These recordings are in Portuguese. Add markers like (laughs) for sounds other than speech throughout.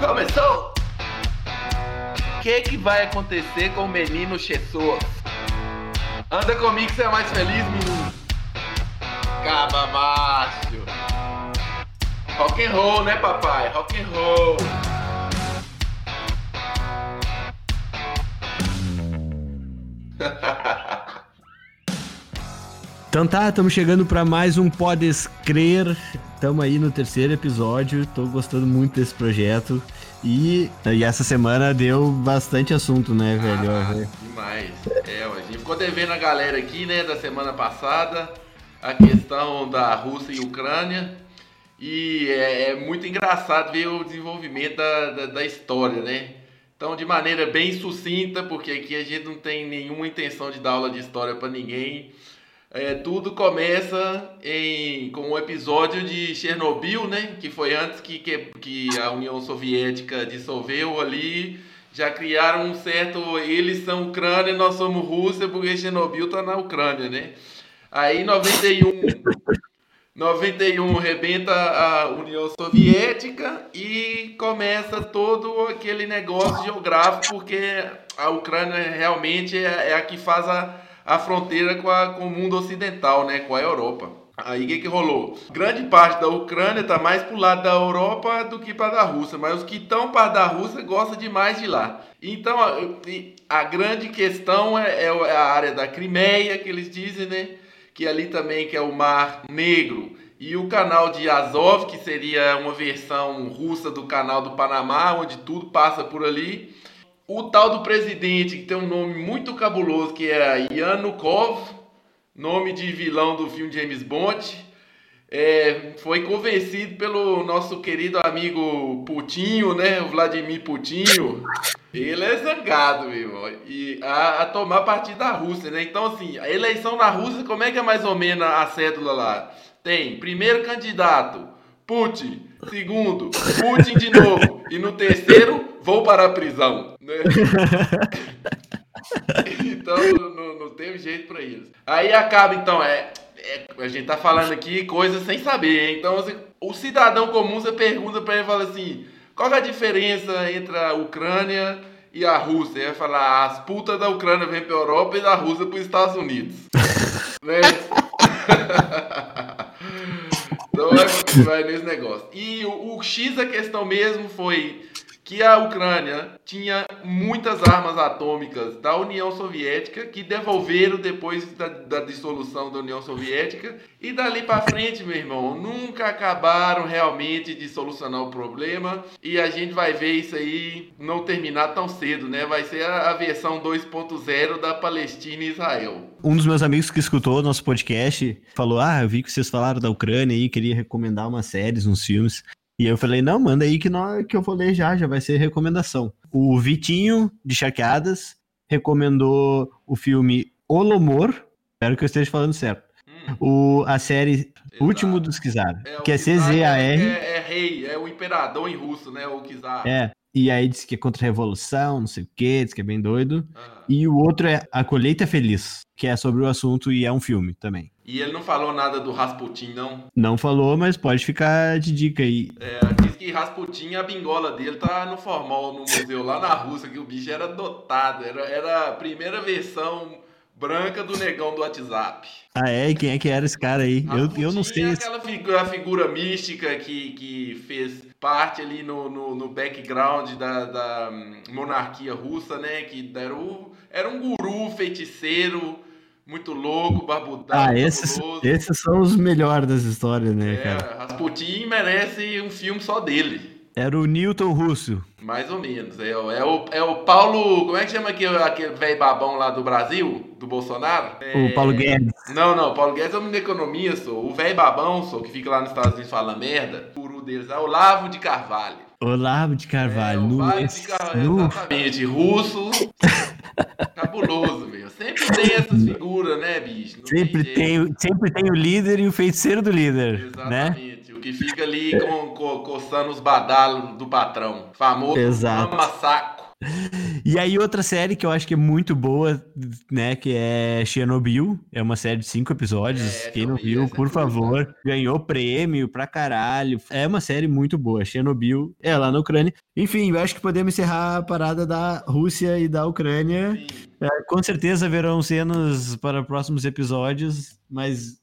Começou! O que, que vai acontecer com o menino Jesus? Anda comigo que você é mais feliz, menino. Caba macho. Rock and roll, né, papai? Rock and roll. (laughs) Então tá, estamos chegando para mais um Podes Crer. Estamos aí no terceiro episódio. Tô gostando muito desse projeto. E, e essa semana deu bastante assunto, né, velho? Ah, demais. É, a gente ficou devendo a galera aqui, né, da semana passada, a questão da Rússia e Ucrânia. E é, é muito engraçado ver o desenvolvimento da, da, da história, né? Então, de maneira bem sucinta, porque aqui a gente não tem nenhuma intenção de dar aula de história para ninguém. É, tudo começa em, com o um episódio de Chernobyl, né? Que foi antes que, que, que a União Soviética dissolveu ali. Já criaram um certo. Eles são Ucrânia, nós somos Rússia, porque Chernobyl está na Ucrânia, né? Aí, em 91, 91 rebenta a União Soviética e começa todo aquele negócio geográfico, porque a Ucrânia realmente é, é a que faz a, a fronteira com, a, com o mundo ocidental, né, com a Europa. Aí o que, que rolou? Grande parte da Ucrânia está mais pro lado da Europa do que para da Rússia, mas os que estão para da Rússia gostam demais de lá. Então a, a grande questão é, é a área da Crimeia, que eles dizem, né? que ali também que é o Mar Negro, e o canal de Azov, que seria uma versão russa do canal do Panamá, onde tudo passa por ali. O tal do presidente, que tem um nome muito cabuloso, que é Yanukov, nome de vilão do filme James Bond, é, foi convencido pelo nosso querido amigo Putinho, né? O Vladimir Putinho. Ele é zangado, meu irmão. E a, a, tomar partido da Rússia, né? Então, assim, a eleição na Rússia, como é que é mais ou menos a cédula lá? Tem primeiro candidato, Putin. Segundo, Putin de novo. E no terceiro, vou para a prisão. Né? (laughs) então, não, não tem jeito para isso. Aí acaba, então, é é, a gente tá falando aqui coisas sem saber? Então, assim, o cidadão comum, você pergunta para ele fala assim: qual é a diferença entre a Ucrânia e a Rússia? Ele vai falar: as putas da Ucrânia vêm pra Europa e da Rússia para os Estados Unidos. (laughs) né? (laughs) então, vai, vai nesse negócio. E o, o X, a questão mesmo foi que a Ucrânia tinha muitas armas atômicas da União Soviética que devolveram depois da, da dissolução da União Soviética e dali para frente, meu irmão, nunca acabaram realmente de solucionar o problema e a gente vai ver isso aí não terminar tão cedo, né? Vai ser a, a versão 2.0 da Palestina e Israel. Um dos meus amigos que escutou o nosso podcast falou: Ah, eu vi que vocês falaram da Ucrânia e queria recomendar umas séries, uns filmes. E eu falei, não, manda aí que, nós, que eu vou ler já, já vai ser recomendação. O Vitinho, de Charqueadas, recomendou o filme Olomor, espero que eu esteja falando certo. Hum. O, a série Exato. Último dos Kizar, é, que é C-Z-A-R. É, é, rei, é o imperador em russo, né, o Kizar. É, e aí diz que é contra a revolução, não sei o que, diz que é bem doido. Ah. E o outro é A Colheita Feliz, que é sobre o assunto e é um filme também. E ele não falou nada do Rasputin, não? Não falou, mas pode ficar de dica aí. É, diz que Rasputin, a bingola dele tá no formal, no museu lá na Rússia, que o bicho era dotado. Era, era a primeira versão branca do negão do WhatsApp. Ah, é? E quem é que era esse cara aí? eu, eu não sei. É aquela figura, figura mística que, que fez parte ali no, no, no background da, da monarquia russa, né? Que era, o, era um guru feiticeiro muito louco, barbudão. Ah, esses, esses são os melhores das histórias, né, é, cara? Rasputin merece um filme só dele. Era o Newton Russo. Mais ou menos. É, é, o, é o Paulo. Como é que chama aquele, aquele velho babão lá do Brasil? Do Bolsonaro? É, o Paulo Guedes. Não, não. Paulo Guedes é um economia, sou. O velho babão, sou, que fica lá nos Estados Unidos falando merda. O guru deles é o Lavo de Carvalho. Olavo de Carvalho. É, no... de Carvalho, exatamente. Russo. (laughs) Cabuloso, meu. Sempre tem essas figuras, né, bicho? Não sempre tem, tem, sempre tem o líder e o feiticeiro do líder. Né? Exatamente. Né? O que fica ali com, co, coçando os badalos do patrão. Famoso Exato. saco. E aí, outra série que eu acho que é muito boa, né? Que é Chernobyl. É uma série de cinco episódios. É, Quem não viu, por favor, coisa. ganhou prêmio pra caralho. É uma série muito boa. Chernobyl é lá na Ucrânia. Enfim, eu acho que podemos encerrar a parada da Rússia e da Ucrânia. É, com certeza verão cenas para próximos episódios, mas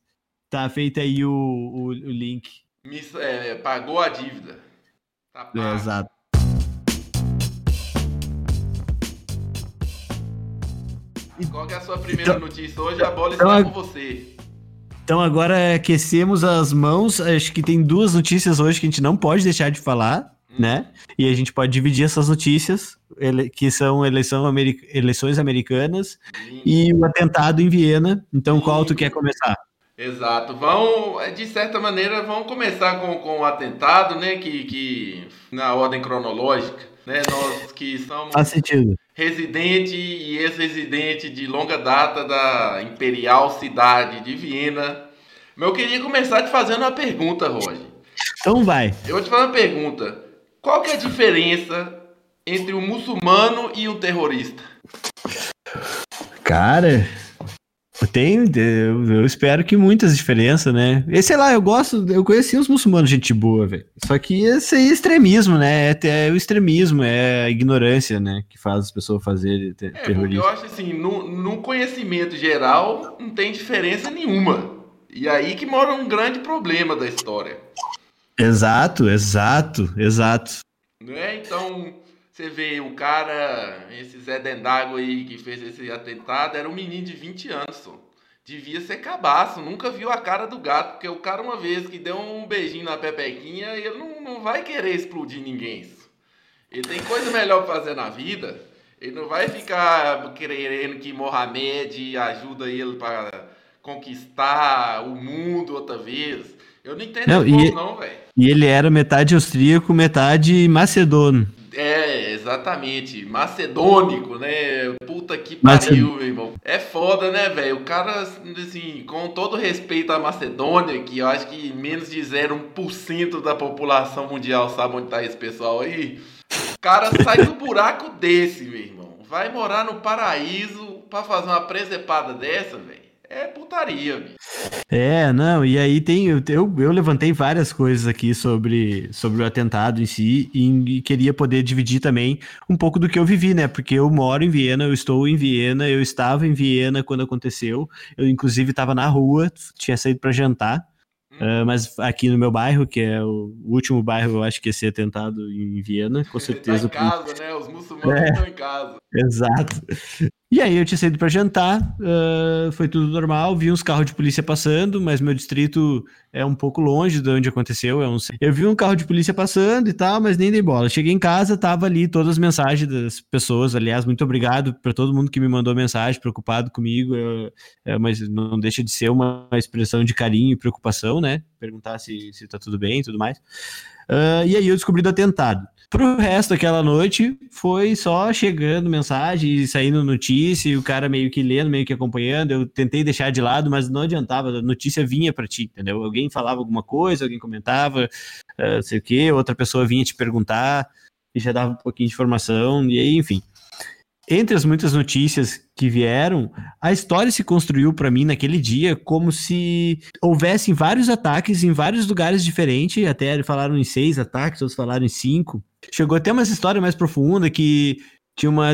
tá feito aí o, o, o link. É, pagou a dívida. Tá é, exato. Qual é a sua primeira então, notícia hoje? A bola então, está com você. Então agora aquecemos as mãos. Acho que tem duas notícias hoje que a gente não pode deixar de falar, hum. né? E a gente pode dividir essas notícias, que são eleição americ eleições americanas e o atentado em Viena. Então qual tu quer começar? Exato. Vão, de certa maneira, vão começar com, com o atentado, né? Que, que na ordem cronológica, né? Nós que somos. Faz sentido residente e ex-residente de longa data da imperial cidade de Viena. Mas eu queria começar te fazendo uma pergunta, Roger. Então vai. Eu vou te fazer uma pergunta. Qual que é a diferença entre um muçulmano e um terrorista? Cara, tem, eu, espero que muitas diferenças, né? E sei lá, eu gosto, eu conheci os muçulmanos, gente boa, velho. Só que esse aí é extremismo, né? É, é, o extremismo, é a ignorância, né? Que faz as pessoas fazerem ter, é, terrorismo. Eu acho assim, no, no conhecimento geral, não tem diferença nenhuma. E aí que mora um grande problema da história. Exato, exato, exato. Né? Então, você vê o cara, esse Zé Dendago aí que fez esse atentado, era um menino de 20 anos, só. Devia ser cabaço, nunca viu a cara do gato, porque o cara, uma vez que deu um beijinho na pepequinha, ele não, não vai querer explodir ninguém. Ele tem coisa melhor pra fazer na vida. Ele não vai ficar querendo que Mohamed ajuda ele para conquistar o mundo outra vez. Eu não entendo não, isso, não, velho. E ele era metade austríaco, metade macedono. É, exatamente. Macedônico, né? Puta que pariu, meu irmão. É foda, né, velho? O cara, assim, com todo respeito à Macedônia, que eu acho que menos de 0,1% da população mundial sabe onde tá esse pessoal aí. O cara sai do buraco desse, meu irmão. Vai morar no paraíso pra fazer uma presepada dessa, velho é putaria, bicho. É, não, e aí tem. Eu, eu levantei várias coisas aqui sobre, sobre o atentado em si e, e, queria poder dividir também um pouco do que eu vivi, né? Porque eu moro em Viena, eu estou em Viena, eu estava em Viena quando aconteceu. Eu, inclusive, estava na rua, tinha saído para jantar. Uh, mas aqui no meu bairro, que é o último bairro, eu acho que ia ser atentado em Viena, com certeza. (laughs) tá em casa, né? Os muçulmanos é, estão em casa. Exato. E aí eu tinha saído para jantar, uh, foi tudo normal, vi uns carros de polícia passando, mas meu distrito é um pouco longe de onde aconteceu. É um... Eu vi um carro de polícia passando e tal, mas nem dei bola. Cheguei em casa, tava ali todas as mensagens das pessoas. Aliás, muito obrigado para todo mundo que me mandou mensagem, preocupado comigo. Eu, é, mas não deixa de ser uma expressão de carinho e preocupação, né? Perguntar se, se tá tudo bem e tudo mais. Uh, e aí eu descobri do atentado. Pro resto daquela noite, foi só chegando mensagem saindo notícia, e o cara meio que lendo, meio que acompanhando. Eu tentei deixar de lado, mas não adiantava, a notícia vinha para ti, entendeu? Alguém falava alguma coisa, alguém comentava, uh, sei o quê, outra pessoa vinha te perguntar, e já dava um pouquinho de informação, e aí, enfim entre as muitas notícias que vieram, a história se construiu para mim naquele dia como se houvessem vários ataques em vários lugares diferentes. Até falaram em seis ataques, outros falaram em cinco. Chegou até uma história mais profunda que tinha uma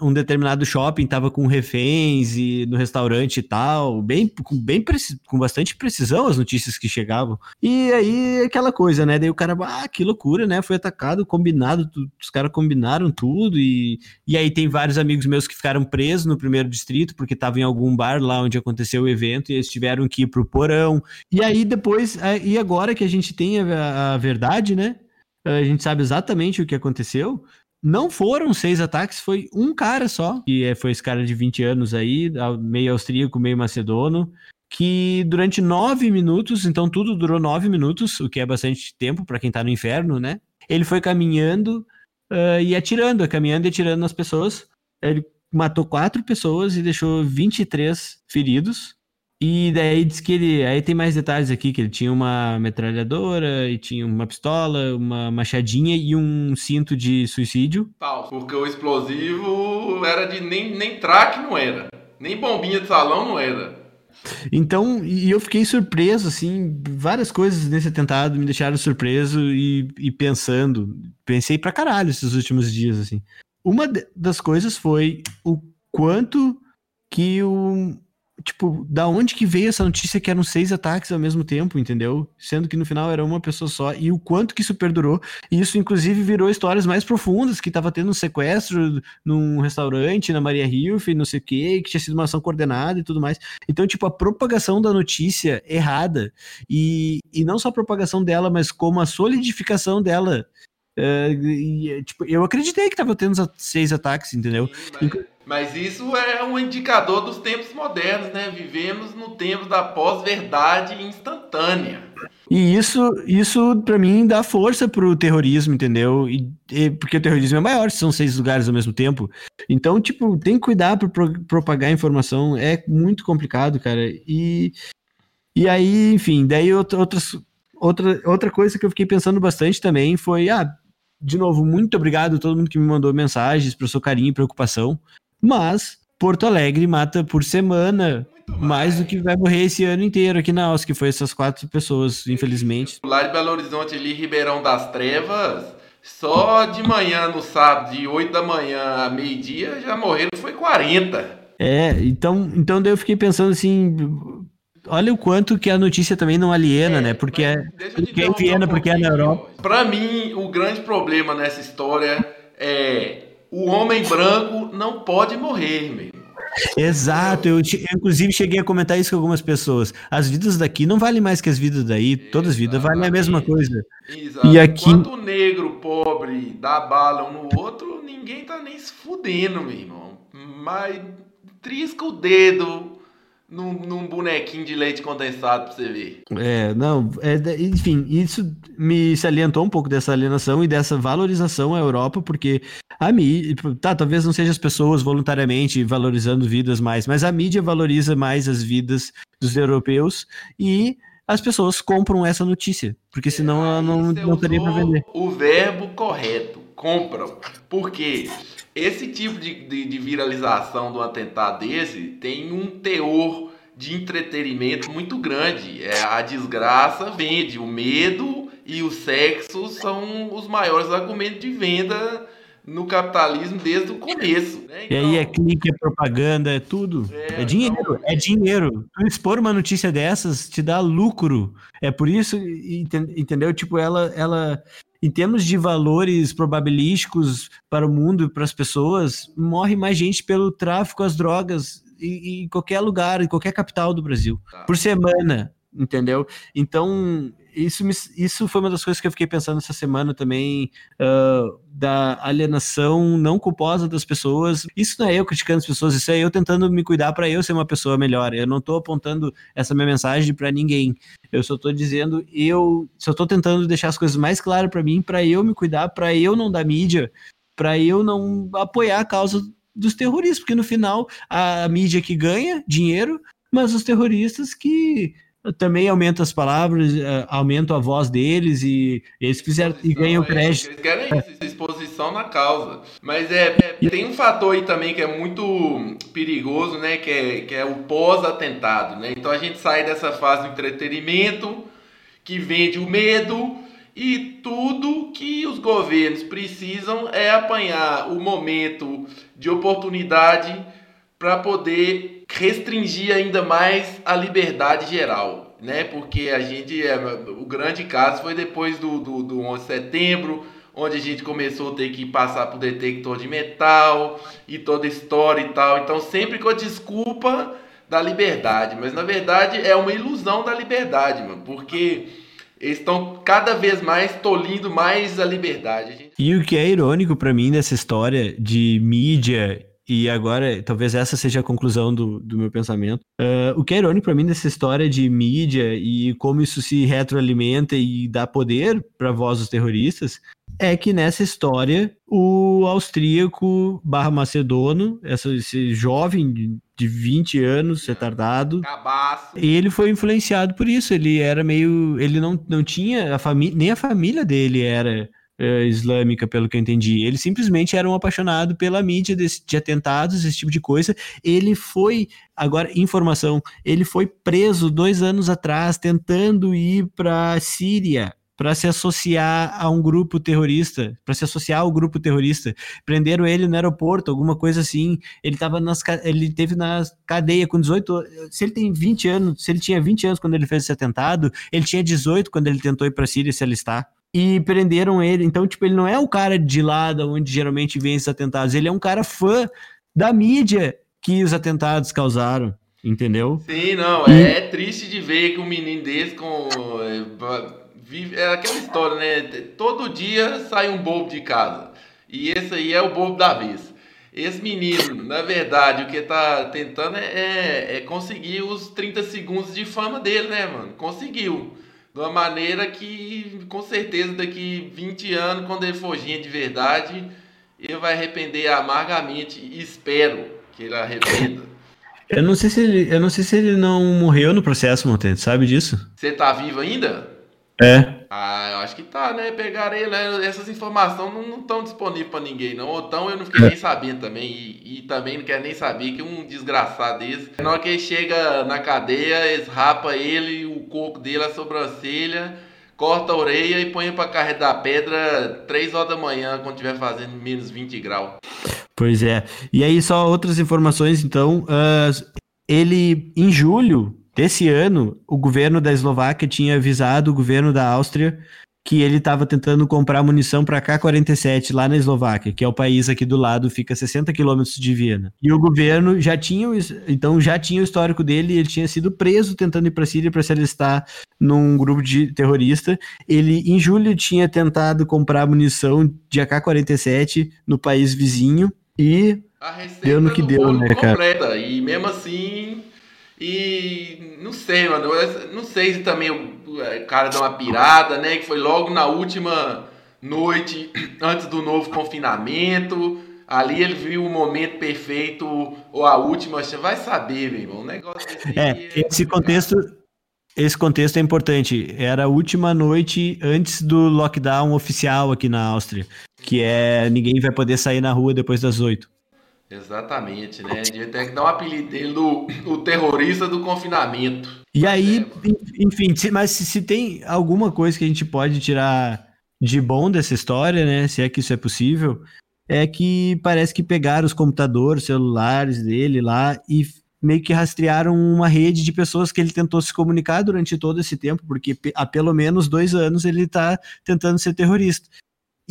um determinado shopping, tava com reféns e no restaurante e tal, bem, com, bem com bastante precisão as notícias que chegavam. E aí, aquela coisa, né? Daí o cara, ah, que loucura, né? Foi atacado, combinado, tu, os caras combinaram tudo. E, e aí tem vários amigos meus que ficaram presos no primeiro distrito, porque estavam em algum bar lá onde aconteceu o evento, e eles tiveram que ir pro porão. E aí depois, e agora que a gente tem a, a verdade, né? A gente sabe exatamente o que aconteceu não foram seis ataques, foi um cara só, que é, foi esse cara de 20 anos aí, meio austríaco, meio macedono, que durante nove minutos, então tudo durou nove minutos, o que é bastante tempo para quem tá no inferno, né? Ele foi caminhando uh, e atirando, caminhando e atirando nas pessoas. Ele matou quatro pessoas e deixou 23 feridos. E daí diz que ele. Aí tem mais detalhes aqui: que ele tinha uma metralhadora, e tinha uma pistola, uma machadinha e um cinto de suicídio. Falso, porque o explosivo era de. Nem, nem traque não era. Nem bombinha de salão não era. Então, e eu fiquei surpreso, assim, várias coisas nesse atentado me deixaram surpreso e, e pensando. Pensei pra caralho esses últimos dias, assim. Uma das coisas foi o quanto que o, tipo, da onde que veio essa notícia que eram seis ataques ao mesmo tempo, entendeu? Sendo que no final era uma pessoa só, e o quanto que isso perdurou, e isso inclusive virou histórias mais profundas, que tava tendo um sequestro num restaurante na Maria Hilf, não sei o que, que tinha sido uma ação coordenada e tudo mais. Então, tipo, a propagação da notícia errada, e, e não só a propagação dela, mas como a solidificação dela Uh, e, tipo, eu acreditei que tava tendo seis ataques, entendeu? Sim, mas, isso é um indicador dos tempos modernos, né? Vivemos no tempo da pós-verdade instantânea. E isso, isso para mim dá força pro terrorismo, entendeu? E, e, porque o terrorismo é maior, são seis lugares ao mesmo tempo. Então, tipo, tem que cuidar para pro, propagar informação, é muito complicado, cara. E, e aí, enfim, daí outras, outra, outra coisa que eu fiquei pensando bastante também foi, ah, de novo, muito obrigado a todo mundo que me mandou mensagens pelo seu carinho e preocupação. Mas Porto Alegre mata por semana mais do que vai morrer esse ano inteiro aqui na Alça, que foi essas quatro pessoas, infelizmente. Lá de Belo Horizonte, ali, Ribeirão das Trevas, só de manhã no sábado, de 8 da manhã a meio-dia, já morreram, foi 40. É, então, então daí eu fiquei pensando assim, olha o quanto que a notícia também não aliena, é, né? Porque é, porque é em Viena, um porque é na Europa. Para mim, o grande problema nessa história é o homem branco não pode morrer, meu. Exato, eu, eu, inclusive cheguei a comentar isso com algumas pessoas. As vidas daqui não valem mais que as vidas daí, todas as vidas valem a mesma coisa. Exato. E aqui... Enquanto o negro pobre dá bala um no outro, ninguém tá nem se fudendo, meu irmão. Mas trisca o dedo num, num, bonequinho de leite condensado pra você ver. É, não, é, enfim, isso me salientou um pouco dessa alienação e dessa valorização à Europa, porque a mídia, tá, talvez não seja as pessoas voluntariamente valorizando vidas mais, mas a mídia valoriza mais as vidas dos europeus e as pessoas compram essa notícia, porque senão ela não, não teria para vender. O verbo correto, compram. Por quê? Esse tipo de, de, de viralização do atentado desse tem um teor de entretenimento muito grande. É, a desgraça vende, o medo e o sexo são os maiores argumentos de venda no capitalismo desde o começo. Né? Então, e aí é então clique, é propaganda, é tudo. É, é dinheiro, então, é dinheiro. Tu expor uma notícia dessas te dá lucro. É por isso, entendeu? Tipo, ela, ela em termos de valores probabilísticos para o mundo e para as pessoas, morre mais gente pelo tráfico às drogas em, em qualquer lugar, em qualquer capital do Brasil, tá. por semana, entendeu? Então, isso, me, isso foi uma das coisas que eu fiquei pensando essa semana também, uh, da alienação não culposa das pessoas. Isso não é eu criticando as pessoas, isso é eu tentando me cuidar para eu ser uma pessoa melhor. Eu não estou apontando essa minha mensagem para ninguém. Eu só estou dizendo, eu só estou tentando deixar as coisas mais claras para mim, para eu me cuidar, para eu não dar mídia, para eu não apoiar a causa dos terroristas, porque no final a mídia que ganha dinheiro, mas os terroristas que também aumenta as palavras, eh, aumenta a voz deles e eles fizeram e ganham é crédito. Eles querem isso, exposição na causa. Mas é, é, tem um fator aí também que é muito perigoso, né? Que é, que é o pós-atentado, né? Então a gente sai dessa fase do entretenimento que vende o medo e tudo que os governos precisam é apanhar o momento de oportunidade para poder restringir ainda mais a liberdade geral, né? Porque a gente, é, o grande caso foi depois do, do, do 11 de setembro, onde a gente começou a ter que passar por detector de metal e toda história e tal. Então, sempre com a desculpa da liberdade, mas na verdade é uma ilusão da liberdade, mano, porque eles estão cada vez mais tolindo mais a liberdade. E o que é irônico para mim nessa história de mídia e agora talvez essa seja a conclusão do, do meu pensamento. Uh, o que é irônico para mim dessa história de mídia e como isso se retroalimenta e dá poder para voz dos terroristas é que nessa história o austríaco barra macedono, esse jovem de 20 anos, retardado, Cabaço. ele foi influenciado por isso. Ele era meio. Ele não, não tinha. A família, nem a família dele era uh, islâmica, pelo que eu entendi. Ele simplesmente era um apaixonado pela mídia desse, de atentados, esse tipo de coisa. Ele foi, agora, informação, ele foi preso dois anos atrás tentando ir para a Síria para se associar a um grupo terrorista, para se associar ao grupo terrorista. Prenderam ele no aeroporto, alguma coisa assim. Ele tava nas ele teve na cadeia com 18, se ele tem 20 anos, se ele tinha 20 anos quando ele fez esse atentado, ele tinha 18 quando ele tentou ir para Síria se alistar e prenderam ele. Então, tipo, ele não é o cara de lá onde geralmente vem esses atentados, ele é um cara fã da mídia que os atentados causaram, entendeu? Sim, não, e... é, é, triste de ver que um menino desse com é, vive, é aquela história, né? Todo dia sai um bobo de casa. E esse aí é o bobo da vez. Esse menino, na verdade, o que tá tentando é, é, é conseguir os 30 segundos de fama dele, né, mano? Conseguiu de uma maneira que, com certeza, daqui 20 anos, quando ele for de verdade, ele vai arrepender amargamente. E espero que ele arrependa. Eu não sei se ele, eu não sei se ele não morreu no processo, Montente, sabe disso? Você tá vivo ainda? É. Ah, eu acho que tá, né? Pegaram ele, né? essas informações não estão disponíveis para ninguém, não. Ou então eu não fiquei nem sabendo também. E, e, também não quero nem saber que um desgraçado desse. Na hora que ele chega na cadeia, eles rapa ele, o coco dele, a sobrancelha, corta a orelha e põe para carregar pedra 3 horas da manhã, quando estiver fazendo menos 20 graus. Pois é. E aí, só outras informações, então. Uh, ele, em julho, desse ano, o governo da Eslováquia tinha avisado o governo da Áustria que ele estava tentando comprar munição para K-47 lá na Eslováquia, que é o país aqui do lado, fica a 60 quilômetros de Viena. E o governo já tinha, então já tinha o histórico dele, ele tinha sido preso tentando ir para a Síria para se alistar num grupo de terrorista. Ele em julho tinha tentado comprar munição de AK-47 no país vizinho e deu no que deu, né, cara? Completa. E mesmo assim, e não sei, mano. Não sei se também o cara deu uma pirada, né? Que foi logo na última noite, (clears throat) antes do novo confinamento. Ali ele viu o momento perfeito, ou a última, vai saber, meu irmão. O negócio é, esse contexto. Esse contexto é importante. Era a última noite antes do lockdown oficial aqui na Áustria, que é ninguém vai poder sair na rua depois das oito. Exatamente, né? Devia ter que dar um apelido dele do o terrorista do confinamento. E aí, é. enfim, mas se, se, tem alguma coisa que a gente pode tirar de bom dessa história, né? Se é que isso é possível, é que parece que pegaram os computadores, celulares dele lá e meio que rastrearam uma rede de pessoas que ele tentou se comunicar durante todo esse tempo, porque há pelo menos dois anos ele está tentando ser terrorista.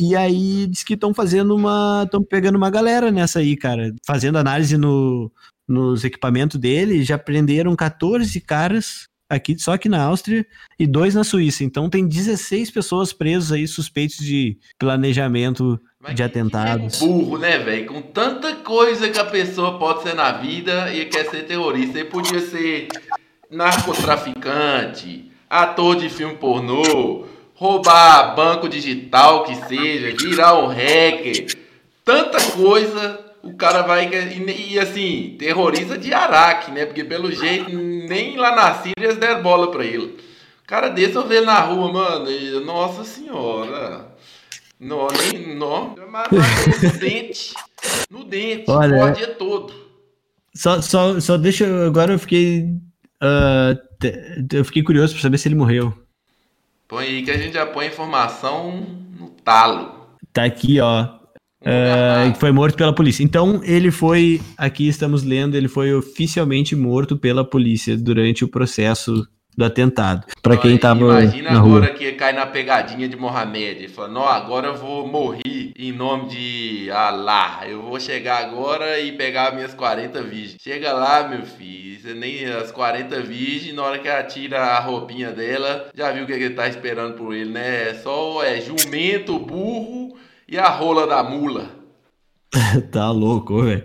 E aí diz que estão fazendo uma. estão pegando uma galera nessa aí, cara. Fazendo análise no, nos equipamentos dele, já prenderam 14 caras aqui, só aqui na Áustria, e dois na Suíça. Então tem 16 pessoas presas aí, suspeitos de planejamento Mas de atentados. É burro, né, velho? Com tanta coisa que a pessoa pode ser na vida e quer ser terrorista. Ele podia ser narcotraficante, ator de filme pornô roubar banco digital que seja, virar um hacker, tanta coisa, o cara vai. E, e assim, terrorista de Araque, né? Porque pelo jeito, nem lá na Síria eles deram bola pra ele. Cara desse eu vejo na rua, mano, e, nossa senhora. Não, nem. Não, no dente. No dente, Olha, o dia todo. Só, só, só deixa. Agora eu fiquei. Uh, eu fiquei curioso pra saber se ele morreu. Põe aí que a gente já põe informação no talo. Tá aqui, ó. Uh, foi morto pela polícia. Então, ele foi, aqui estamos lendo, ele foi oficialmente morto pela polícia durante o processo do atentado. Para quem tava Imagina na agora rua. que cai na pegadinha de Mohamed. Falando, não, agora eu vou morrer em nome de Allah. Eu vou chegar agora e pegar minhas 40 virgens. Chega lá, meu filho. Você nem as 40 virgens, na hora que ela tira a roupinha dela, já viu o que ele tá esperando por ele, né? É só é jumento, burro e a rola da mula. (laughs) tá louco, velho.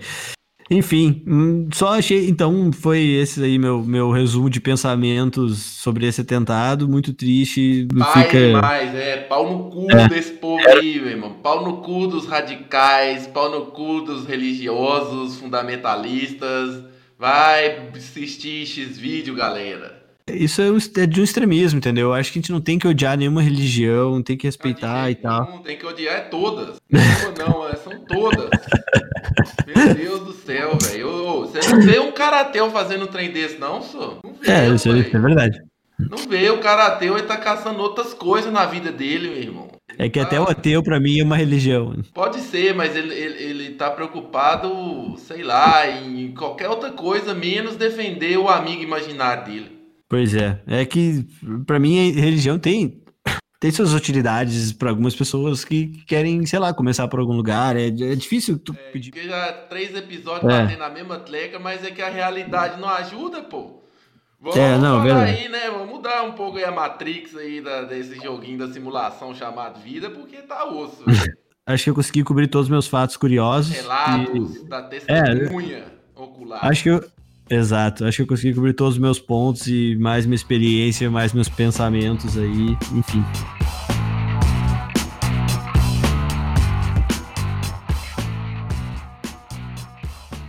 Enfim, hum, só achei. Então, foi esse aí meu, meu resumo de pensamentos sobre esse atentado. Muito triste. Pai fica... demais, é. Pau no cu é. desse povo aí, meu irmão. Pau no cu dos radicais, pau no cu dos religiosos, fundamentalistas. Vai assistir X vídeo, galera. Isso é, é, de um extremismo, entendeu? Eu acho que a gente não tem que odiar nenhuma religião, tem que respeitar e tal. Não, tem que odiar é todas. Não, não, é, são todas. (laughs) Meu Deus do céu, velho. Você não vê um karateu fazendo um trem desse, não, só? Não vê, é, isso é verdade. Não vê, o karateu ele tá caçando outras coisas na vida dele, meu irmão. É que até o ateu, para mim, é uma religião. Pode ser, mas ele, ele, ele tá preocupado, sei lá, em qualquer outra coisa, menos defender o amigo imaginário dele. Pois é. É que, para mim, religião tem, tem suas utilidades para algumas pessoas que querem, sei lá, começar por algum lugar. É, é difícil tu é, pedir. Porque já três episódios é. batendo na mesma tleca, mas é que a realidade não ajuda, pô. Vamos é, não, aí, né? Vamos mudar um pouco aí a Matrix aí da, desse joguinho da simulação chamado vida, porque tá osso. (laughs) Acho que eu consegui cobrir todos os meus fatos curiosos. Relatos e... da testemunha é, ocular. Acho que eu, Exato, acho que eu consegui cobrir todos os meus pontos e mais minha experiência, mais meus pensamentos aí, enfim.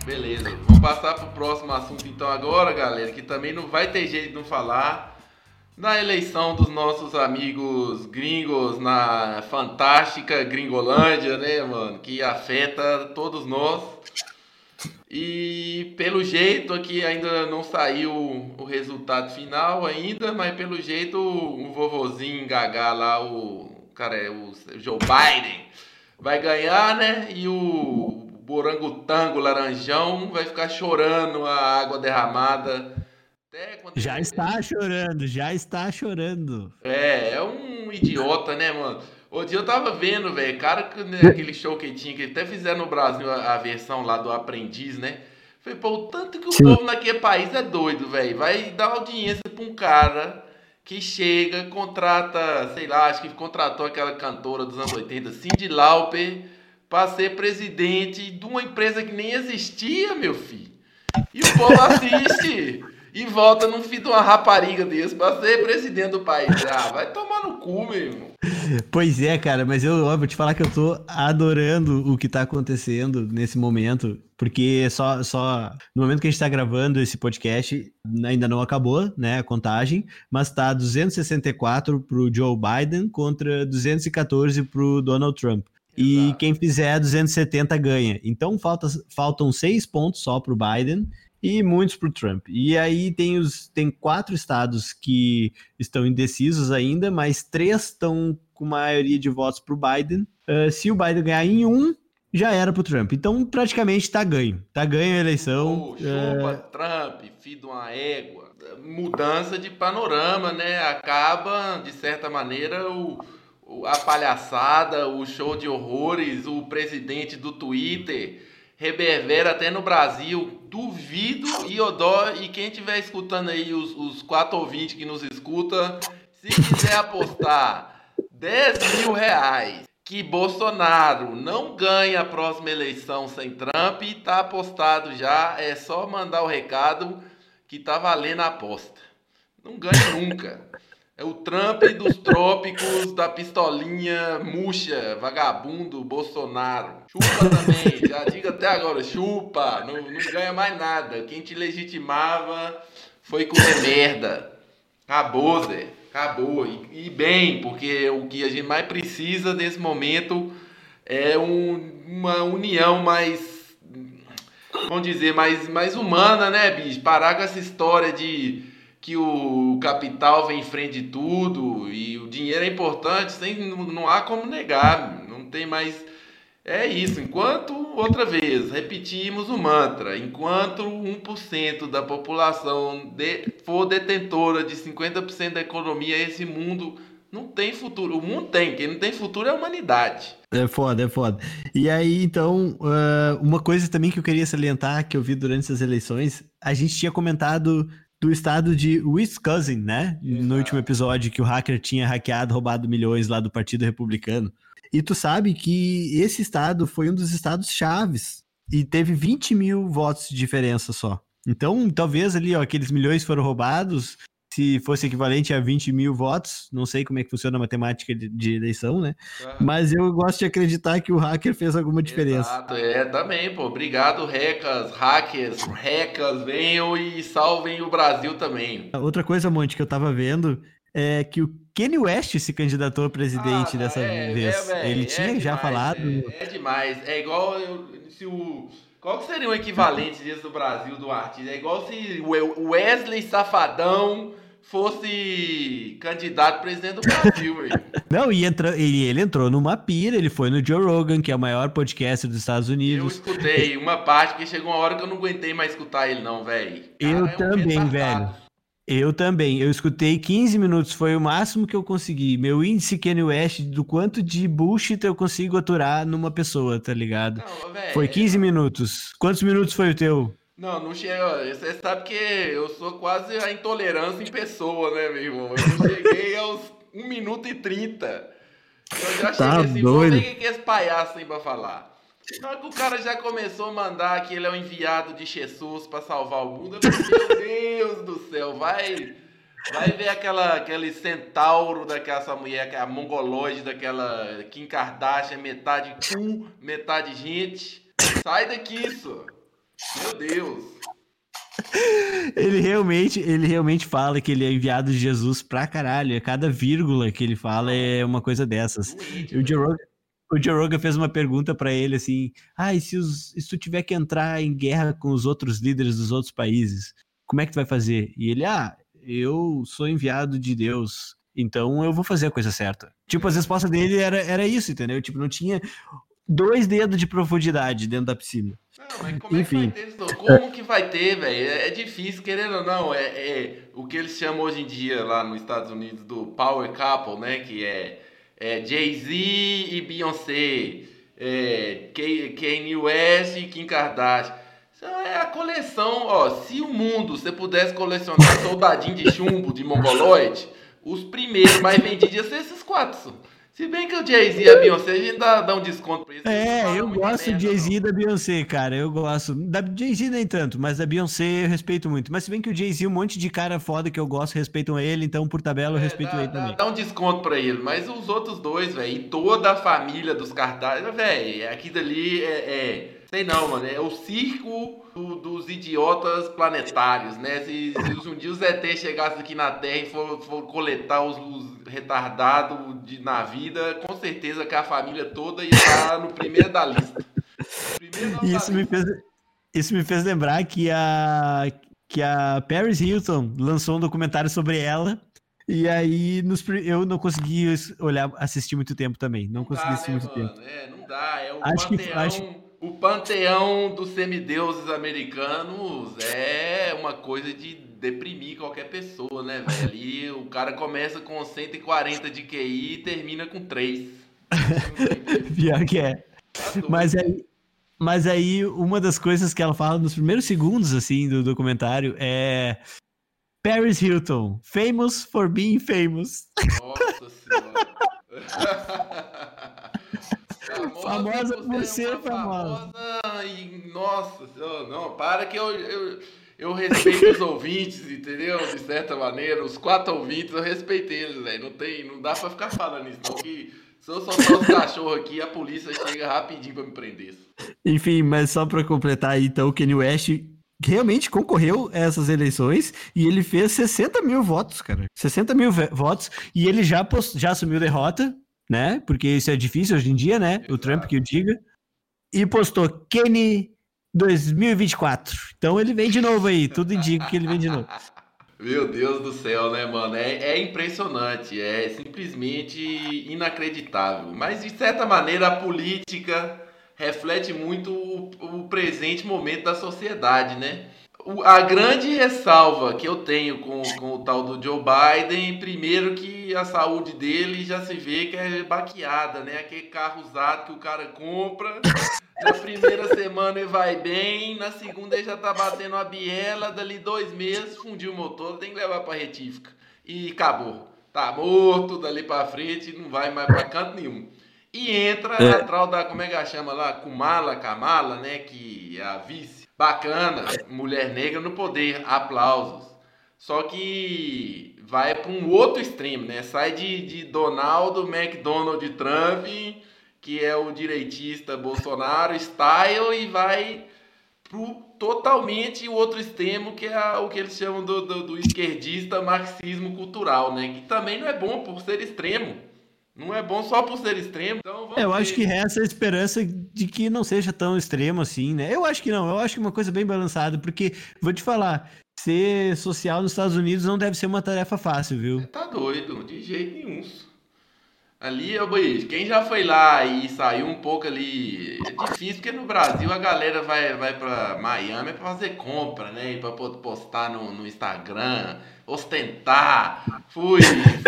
Beleza, vamos passar para o próximo assunto então agora, galera, que também não vai ter jeito de não falar na eleição dos nossos amigos gringos na fantástica Gringolândia, né, mano, que afeta todos nós. E pelo jeito aqui ainda não saiu o resultado final ainda, mas pelo jeito o vovozinho Gagá lá, o cara é o Joe Biden, vai ganhar, né? E o Borangotango Laranjão vai ficar chorando a água derramada. já está chorando, já está chorando. É, é um idiota, né, mano? Outro dia eu tava vendo, velho, cara, né, aquele show que tinha, que até fizeram no Brasil a, a, versão lá do Aprendiz, né? Falei, pô, o tanto que o Sim. povo naquele país é doido, velho. Vai dar audiência pra um cara que chega, contrata, sei lá, acho que contratou aquela cantora dos anos 80, Cindy Lauper, pra ser presidente de uma empresa que nem existia, meu filho. E o povo (laughs) assiste e volta no fim de uma rapariga desse pra ser presidente do país. Ah, vai tomar no cu, meu irmão. Pois é, cara, mas eu ó, vou te falar que eu tô adorando o que tá acontecendo nesse momento, porque só, só no momento que a gente tá gravando esse podcast, ainda não acabou, né, a contagem, mas tá 264 pro Joe Biden contra 214 pro Donald Trump. E Exato. quem fizer 270 ganha. Então falta, faltam seis pontos só pro Biden e muitos para o Trump. E aí tem, os, tem quatro estados que estão indecisos ainda, mas três estão com maioria de votos para o Biden. Uh, se o Biden ganhar em um, já era para o Trump. Então praticamente está ganho. Está ganho a eleição. Oh, chupa uh... Trump, filho de uma égua. Mudança de panorama, né? Acaba, de certa maneira, o, o, a palhaçada, o show de horrores, o presidente do Twitter reverbera até no Brasil. Duvido e Odó, e quem estiver escutando aí, os, os quatro ouvintes que nos escuta, se quiser apostar 10 mil reais que Bolsonaro não ganha a próxima eleição sem Trump, tá apostado já, é só mandar o recado que tá valendo a aposta. Não ganha nunca. É o Trump dos trópicos, da pistolinha murcha, vagabundo, Bolsonaro. Chupa também, já diga até agora, chupa, não, não ganha mais nada. Quem te legitimava foi comer merda. Acabou, Zé, acabou. E, e, bem, porque o que a gente mais precisa nesse momento é um, uma união mais, vamos dizer, mais, mais humana, né, bicho? Parar com essa história de que o capital vem em frente de tudo e o dinheiro é importante, sem, não, há como negar, não tem mais. É isso, enquanto, outra vez, repetimos o mantra, enquanto 1% da população de, for detentora de 50% da economia, esse mundo não tem futuro. O mundo tem, quem não tem futuro é a humanidade. É foda, é foda. E aí, então, uma coisa também que eu queria salientar, que eu vi durante essas eleições, a gente tinha comentado do estado de Wisconsin, né? Exato. No último episódio que o hacker tinha hackeado, roubado milhões lá do Partido Republicano. E tu sabe que esse estado foi um dos estados chaves e teve 20 mil votos de diferença só. Então, talvez ali, ó, aqueles milhões foram roubados, se fosse equivalente a 20 mil votos, não sei como é que funciona a matemática de, de eleição, né? Ah. Mas eu gosto de acreditar que o hacker fez alguma diferença. Exato, é, também, pô. Obrigado, hackers, hackers, hackers, venham e salvem o Brasil também. Outra coisa, Monte, que eu tava vendo é que o Kanye West se candidatou a presidente ah, dessa é, vez. É, Ele é tinha demais, já falado. É, é, demais. É igual eu, se o. Qual que seria o equivalente disso do Brasil do artista? É igual se o Wesley Safadão fosse candidato presidente do Brasil, (laughs) Não, e, entra, e ele entrou numa pira, ele foi no Joe Rogan, que é o maior podcast dos Estados Unidos. Eu escutei uma parte, que chegou uma hora que eu não aguentei mais escutar ele não, velho. Eu é também, um velho. Eu também. Eu escutei 15 minutos, foi o máximo que eu consegui. Meu índice Kanye West do quanto de bullshit eu consigo aturar numa pessoa, tá ligado? Não, véio, foi 15 minutos. Quantos minutos foi o teu? Não, não chega. Você sabe que eu sou quase a intolerância em pessoa, né, meu irmão? Eu cheguei aos 1 minuto e 30. Eu já tá cheguei assim, doido. vou ver o que esse palhaço aí pra falar. Na hora que o cara já começou a mandar que ele é o enviado de Jesus para salvar o mundo, eu falei, meu Deus do céu, vai, vai ver aquela, aquele centauro daquela mulher, que é a mongoloide daquela Kim Kardashian, metade cu, metade gente. Sai daqui, isso. Meu Deus. Ele realmente, ele realmente fala que ele é enviado de Jesus pra caralho. Cada vírgula que ele fala é uma coisa dessas. o Joe Rogan, o Joe Rogan fez uma pergunta para ele assim: ah, e se, os, se tu tiver que entrar em guerra com os outros líderes dos outros países, como é que tu vai fazer? E ele, ah, eu sou enviado de Deus, então eu vou fazer a coisa certa. Tipo, a resposta dele era, era isso, entendeu? Tipo, não tinha dois dedos de profundidade dentro da piscina. Não, como Enfim. É que vai ter, como que vai ter, velho? É, é difícil, querendo ou não. É, é, o que eles chamam hoje em dia lá nos Estados Unidos do Power Couple, né? Que é é, Jay-Z e Beyoncé, é, Kanye West e Kim Kardashian. Isso é a coleção, ó. Se o mundo você pudesse colecionar soldadinho de chumbo de mongoloide, os primeiros mais vendidos iam ser esses quatro. Se bem que o Jay-Z e a Beyoncé, a gente dá, dá um desconto pra eles. É, eu gosto do Jay-Z e da Beyoncé, cara. Eu gosto. Da Jay-Z nem tanto, mas da Beyoncé eu respeito muito. Mas se bem que o Jay-Z, um monte de cara foda que eu gosto, respeitam ele, então por tabela eu é, respeito dá, ele dá, também. Dá um desconto pra ele. Mas os outros dois, velho, e toda a família dos cartazes, velho, aqui dali é, é Sei não, mano. É o circo do, dos idiotas planetários, né? Se, se, um dia os ET chegassem aqui na Terra e for, for coletar os, os retardados de, na vida, com certeza que a família toda ia estar no primeiro da lista. Primeiro isso, me fez, isso me fez lembrar que a, que a Paris Hilton lançou um documentário sobre ela. E aí nos, eu não consegui olhar, assistir muito tempo também. Não, não consegui dá, assistir né, muito mano? tempo. É, não dá. É o acho panteão... que, acho, o panteão dos semideuses americanos é uma coisa de deprimir qualquer pessoa, né, velho? Ali o cara começa com 140 de QI e termina com 3. (laughs) Pior que é. Tá mas aí, mas aí, uma das coisas que ela fala nos primeiros segundos, assim, do documentário é... Paris Hilton, famous for being famous. Nossa senhora. (laughs) (laughs) famosa por ser famosa. famosa. E, nossa, não, para que eu, eu, eu respeito os (laughs) ouvintes, entendeu? De certa maneira, os quatro ouvintes, eu respeitei eles, velho. Não, tem, não dá pra ficar falando isso, não, que se eu soltar os cachorros aqui, a polícia chega rapidinho pra me prender. Enfim, mas só pra completar aí, então, o Kanye West realmente concorreu a essas eleições e ele fez 60 mil votos, cara. 60 mil votos e ele já, post... já assumiu derrota, né? Porque isso é difícil hoje em dia, né? Exato. O Trump que o diga. E postou Kenny 2024. Então ele vem de novo aí. Tudo indica que ele vem de novo. (laughs) Meu Deus do céu, né, mano? É, é, impressionante, é simplesmente inacreditável. Mas, de certa maneira, a política reflete muito o, o presente momento da sociedade, né? A grande ressalva que eu tenho com, com o tal do Joe Biden, primeiro que a saúde dele já se vê que é baqueada, né? Aquele carro usado que o cara compra, na primeira (laughs) semana ele vai bem, na segunda ele já tá batendo a biela, dali dois meses fundiu o motor, tem que levar pra retífica. E acabou. Tá morto, dali pra frente, não vai mais pra canto nenhum. E entra é. a tal da, como é que ela chama lá? Kumala, Kamala, né? Que é a vice. Bacana, mulher negra no poder, aplausos. Só que vai para um outro extremo, né? Sai de, de Donaldo McDonald Trump, que é o direitista Bolsonaro style, e vai pro totalmente o outro extremo, que é o que eles chamam do, do, do esquerdista marxismo cultural, né? Que também não é bom por ser extremo. Não é bom só por ser extremo. Então é, eu ver. acho que resta a esperança de que não seja tão extremo assim, né? Eu acho que não. Eu acho que é uma coisa bem balançada, porque, vou te falar, ser social nos Estados Unidos não deve ser uma tarefa fácil, viu? Tá doido, de jeito nenhum. Ali, eu, quem já foi lá e saiu um pouco ali, é difícil, porque no Brasil a galera vai, vai pra Miami pra fazer compra, né? E pra postar no, no Instagram, ostentar. Fui,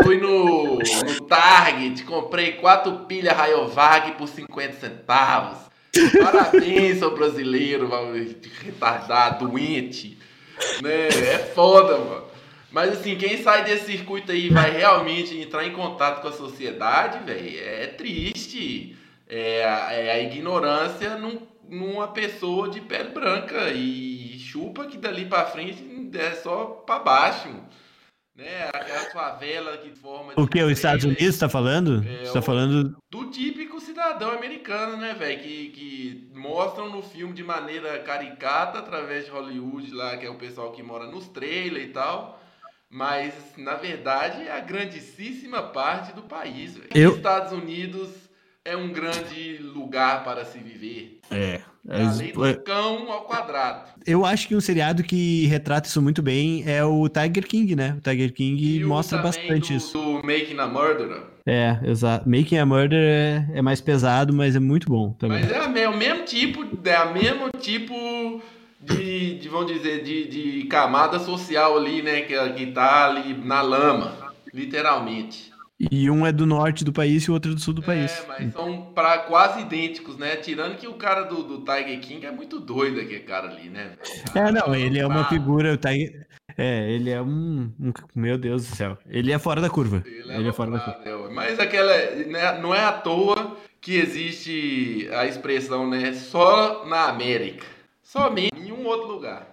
fui no, no Target, comprei quatro pilhas Rayovac por 50 centavos. Parabéns, sou brasileiro, retardado, doente. Né? É foda, mano. Mas assim, quem sai desse circuito aí vai realmente entrar em contato com a sociedade, velho, é triste. É, é a ignorância num, numa pessoa de pele branca e chupa que dali para frente é só para baixo. Né? Aquela favela que forma. O que? Os Estados Unidos está falando? É, está falando. Do típico cidadão americano, né, velho? Que, que mostram no filme de maneira caricata, através de Hollywood, lá, que é o pessoal que mora nos trailers e tal mas na verdade é a grandíssima parte do país. Eu... Os Estados Unidos é um grande lugar para se viver. É. é além do é... cão ao quadrado. Eu acho que um seriado que retrata isso muito bem é o Tiger King, né? O Tiger King e mostra bastante do, isso. Do Making a Murderer. É, exato. Making a Murder é, é, mais pesado, mas é muito bom também. Mas é, é o mesmo tipo, é o mesmo tipo de, de vamos dizer, de, de camada social ali, né? Que, que tá ali na lama, literalmente. E um é do norte do país e o outro é do sul do país. É, mas são pra, quase idênticos, né? Tirando que o cara do, do Tiger King é muito doido, aquele cara ali, né? É, não, ele é uma figura. O Tiger... É, ele é um, um, Meu Deus do céu. Ele é fora da curva. Ele, ele é, é fora da curva. É, mas aquela. Né, não é à toa que existe a expressão, né? Só na América. Somente outro lugar.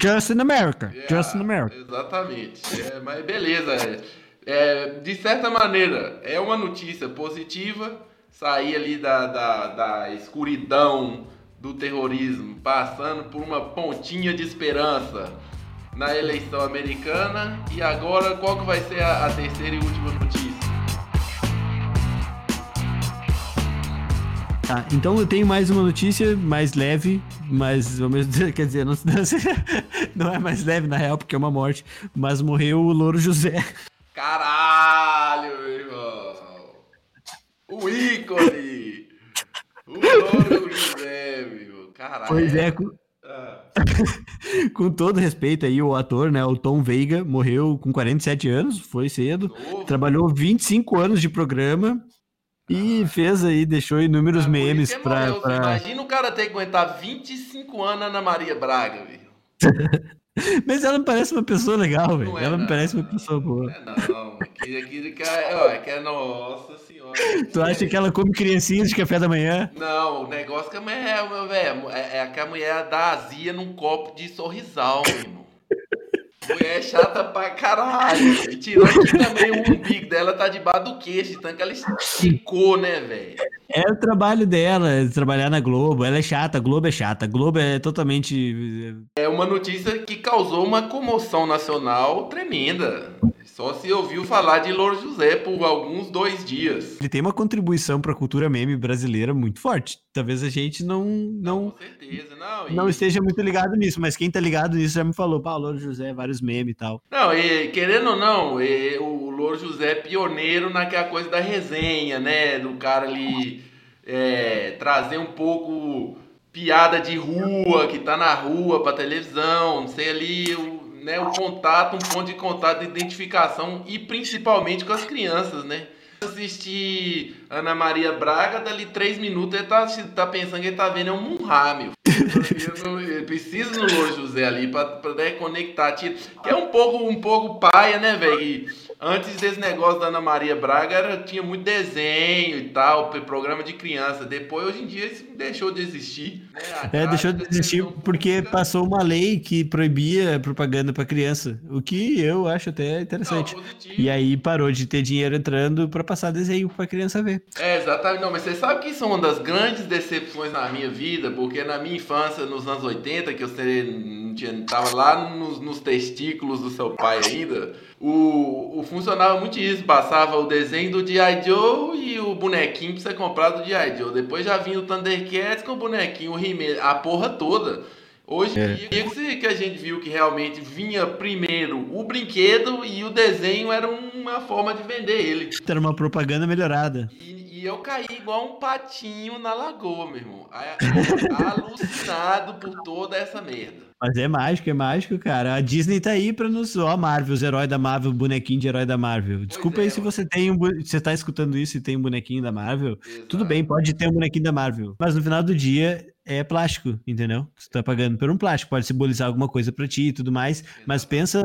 Just in America. Yeah, Just in America. Exatamente. É, mas beleza. É, é, de certa maneira, é uma notícia positiva sair ali da, da, da escuridão do terrorismo, passando por uma pontinha de esperança na eleição americana. E agora, qual que vai ser a, a terceira e última notícia? Tá, então eu tenho mais uma notícia mais leve, mas ao mesmo (laughs) tempo, quer dizer, não, (laughs) não é mais leve na real, porque é uma morte, mas morreu o Louro José. Caralho, meu irmão! O ícone! O Louro José, meu! Caralho! Pois é, com... Ah. (laughs) com todo respeito aí, o ator, né, o Tom Veiga, morreu com 47 anos, foi cedo, Novo. trabalhou 25 anos de programa, e fez aí, deixou inúmeros ah, memes pra, morreu, pra... Imagina o cara ter que aguentar 25 anos na Ana Maria Braga, velho. (laughs) Mas ela me parece uma pessoa legal, velho. É, ela me parece uma pessoa boa. Não é não, que, que, que, é, que é nossa senhora. Tu acha que ela come criancinhas de café da manhã? Não, o negócio que a mulher é, velho, é, é que a mulher dá azia num copo de sorrisal, meu irmão. Mulher é chata pra caralho. Tirou que também o umbigo dela tá debaixo do queixo, tanto que ela esticou, né, velho? É o trabalho dela, é trabalhar na Globo. Ela é chata, a Globo é chata. A Globo é totalmente. É uma notícia que causou uma comoção nacional tremenda. Só se ouviu falar de Louro José por alguns dois dias. Ele tem uma contribuição para a cultura meme brasileira muito forte. Talvez a gente não não não, certeza, não, e... não esteja muito ligado nisso, mas quem tá ligado nisso já me falou, pá, Louro José, vários memes e tal. Não, e querendo ou não, e, o Louro José é pioneiro naquela coisa da resenha, né? Do cara ali é, trazer um pouco piada de rua, que tá na rua pra televisão, não sei ali, o né, o contato, um ponto de contato de identificação e principalmente com as crianças, né? Assistir Ana Maria Braga, dali três minutos ele tá, tá pensando que ele tá vendo é um Munhá, meu. Ele precisa no Louro José ali pra, pra né, conectar. Que é um pouco, um pouco paia, né, velho? Antes desse negócio da Ana Maria Braga, era, tinha muito desenho e tal, programa de criança. Depois, hoje em dia, isso deixou de existir. Né? É, deixou de existir porque passou uma lei que proibia propaganda para criança, o que eu acho até interessante. Não, e aí parou de ter dinheiro entrando para passar desenho para criança ver. É, exatamente. Não, mas você sabe que isso é uma das grandes decepções na minha vida, porque na minha infância, nos anos 80, que você tava lá nos, nos testículos do seu pai ainda o, o funcionava muito isso, passava o desenho do G.I. Joe e o bonequinho pra você comprar do G.I. Joe. Depois já vinha o Thundercats com o bonequinho, o he a porra toda. Hoje em é. dia que a gente viu que realmente vinha primeiro o brinquedo e o desenho era uma forma de vender ele. Era uma propaganda melhorada. E, e eu caí igual um patinho na lagoa, meu irmão. (laughs) Alucinado por toda essa merda. Mas é mágico, é mágico, cara. A Disney tá aí pra nos. Ó, Marvel, os heróis da Marvel, bonequinho de herói da Marvel. Desculpa é, aí se você tem um. Você tá escutando isso e tem um bonequinho da Marvel. Exato. Tudo bem, pode ter um bonequinho da Marvel. Mas no final do dia é plástico, entendeu? Você tá pagando por um plástico. Pode simbolizar alguma coisa pra ti e tudo mais. Exato. Mas pensa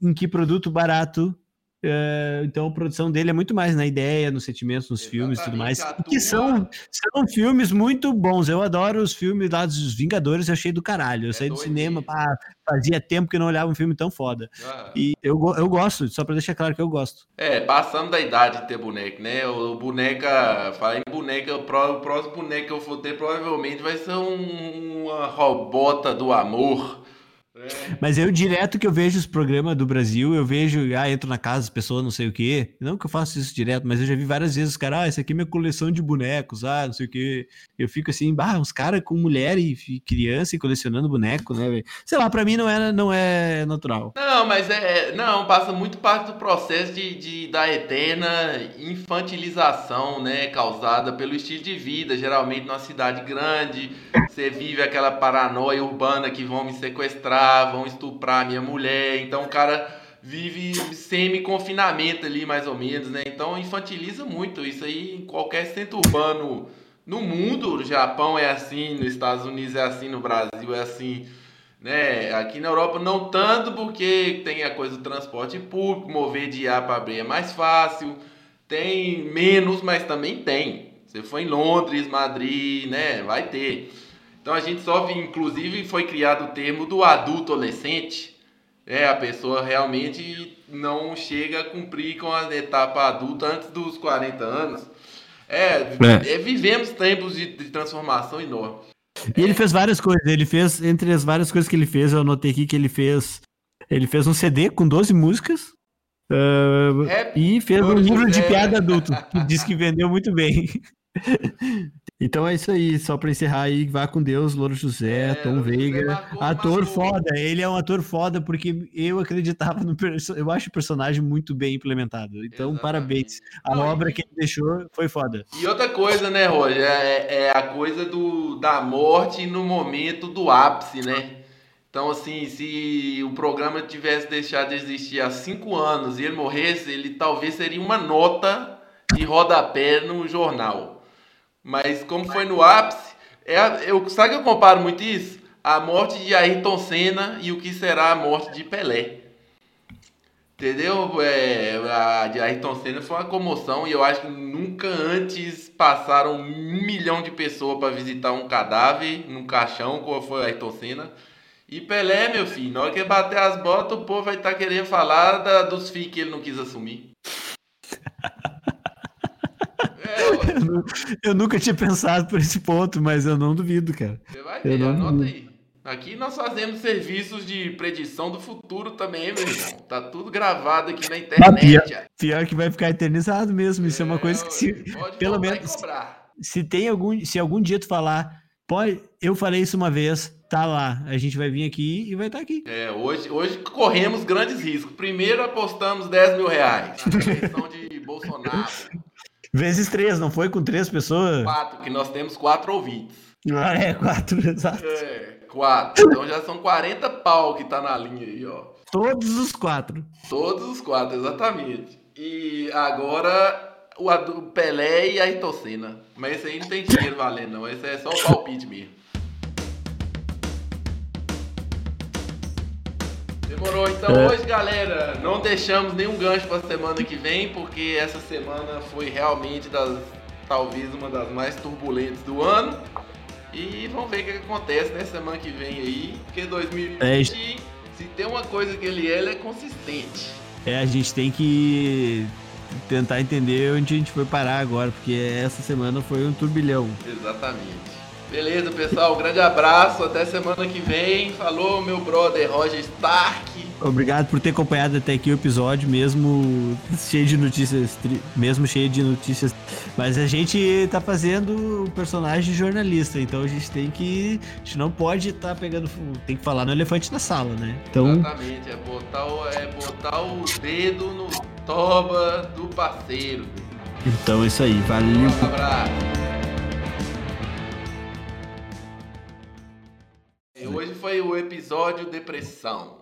em que produto barato Uh, então a produção dele é muito mais na ideia, nos sentimentos, nos Exatamente, filmes e tudo mais. Que são, são filmes muito bons. Eu adoro os filmes lá dos Vingadores, eu achei do caralho. Eu é saí do cinema, pá, fazia tempo que não olhava um filme tão foda. Ah. E eu, eu gosto, só pra deixar claro que eu gosto. É, passando da idade de ter boneco, né? O boneca, fala em boneca, o próximo boneco que eu for ter provavelmente vai ser um, uma robota do amor mas eu direto que eu vejo os programas do Brasil, eu vejo, ah, entro na casa, as pessoas não sei o quê. Não que eu faça isso direto, mas eu já vi várias vezes os caras, ah, essa aqui é minha coleção de bonecos, ah, não sei o quê. Eu fico assim, bah, uns caras com mulher e criança e colecionando boneco, né, velho? Sei lá, pra mim não é, não é natural. Não, mas é. Não, passa muito parte do processo de, de da eterna infantilização, né, causada pelo estilo de vida, geralmente numa cidade grande, você vive aquela paranoia urbana que vão me sequestrar vão estuprar minha mulher. Então o cara vive semi-confinamento ali, mais ou menos, né? Então infantiliza muito. Isso aí em qualquer centro urbano no mundo, no Japão é assim, nos Estados Unidos é assim, no Brasil é assim. Né? Aqui na Europa não tanto, porque tem a coisa do transporte público, mover de A para B é mais fácil. Tem menos, mas também tem. Você foi em Londres, Madrid, né? Vai ter. Então a gente só, inclusive, foi criado o termo do adulto adolescente. É, a pessoa realmente não chega a cumprir com a etapa adulta antes dos 40 anos. É, é. é vivemos tempos de, de transformação enorme. E ele fez várias coisas. Ele fez, entre as várias coisas que ele fez, eu anotei aqui que ele fez. Ele fez um CD com 12 músicas. Uh, e fez um livro de piada adulto, que diz que vendeu muito bem. (laughs) (laughs) Então é isso aí, só pra encerrar aí, vá com Deus, Louro José, é, Tom Veiga, ator foda, ele é um ator foda porque eu acreditava no eu acho o personagem muito bem implementado, então Exatamente. parabéns, a Não, obra e... que ele deixou foi foda. E outra coisa, né, Roger, é, é a coisa do, da morte no momento do ápice, né? Então, assim, se o programa tivesse deixado de existir há cinco anos e ele morresse, ele talvez seria uma nota de rodapé no jornal. Mas como foi no ápice, é, eu, sabe que eu comparo muito isso? A morte de Ayrton Senna e o que será a morte de Pelé. Entendeu? É, a de Ayrton Senna foi uma comoção e eu acho que nunca antes passaram um milhão de pessoas para visitar um cadáver num caixão, como foi Ayrton Senna. E Pelé, meu filho, na hora que bater as botas, o povo vai estar tá querendo falar da, dos FII que ele não quis assumir. (laughs) (laughs) eu, nunca tinha pensado por esse ponto, mas eu não duvido, cara. Você vai ver, anota duvido. aí. Aqui nós fazemos serviços de predição do futuro também, meu irmão. Tá tudo gravado aqui na ah, internet. pior, pior, que vai ficar eternizado mesmo. Isso é, é uma coisa que se, pelo menos se tem algum, se algum dia tu falar, pode, eu falei isso uma vez, tá lá. A gente vai vir aqui e vai estar tá aqui. É, hoje, hoje corremos grandes riscos. Primeiro apostamos 10 mil reais na eleição de Bolsonaro. Vezes três, não foi com três pessoas? Quatro, que nós temos quatro ouvintes. Ah, é, quatro, (laughs) exato. É, quatro. Então já são 40 pau que tá na linha aí, ó. Todos os quatro. Todos os quatro, exatamente. E agora o, o Pelé e a Itocena. Mas esse aí não tem dinheiro valendo, não. Esse é só o palpite mesmo. Demorou. Então É. hoje, galera, não deixamos nenhum gancho pra semana que vem, porque essa semana foi realmente das talvez uma das mais turbulentas do ano. E vamos ver o que acontece nessa semana que vem aí, porque 2020, É, se tem uma coisa que ele é, ele é consistente. É, a gente tem que tentar entender onde a gente foi parar agora, porque essa semana foi um turbilhão. Exatamente. Beleza, pessoal, um grande abraço, até semana que vem. Falou, meu brother Roger Stark. Obrigado por ter acompanhado até aqui o episódio, mesmo cheio de notícias, mesmo cheio de notícias. Mas a gente tá fazendo o personagem jornalista, então a gente tem que. A gente não pode estar pegando. Tem que falar no elefante na sala, né? Então, Exatamente, é botar, o, é botar o dedo no toba do parceiro. então é isso aí. Valeu. Um abraço. Hoje foi o episódio Depressão.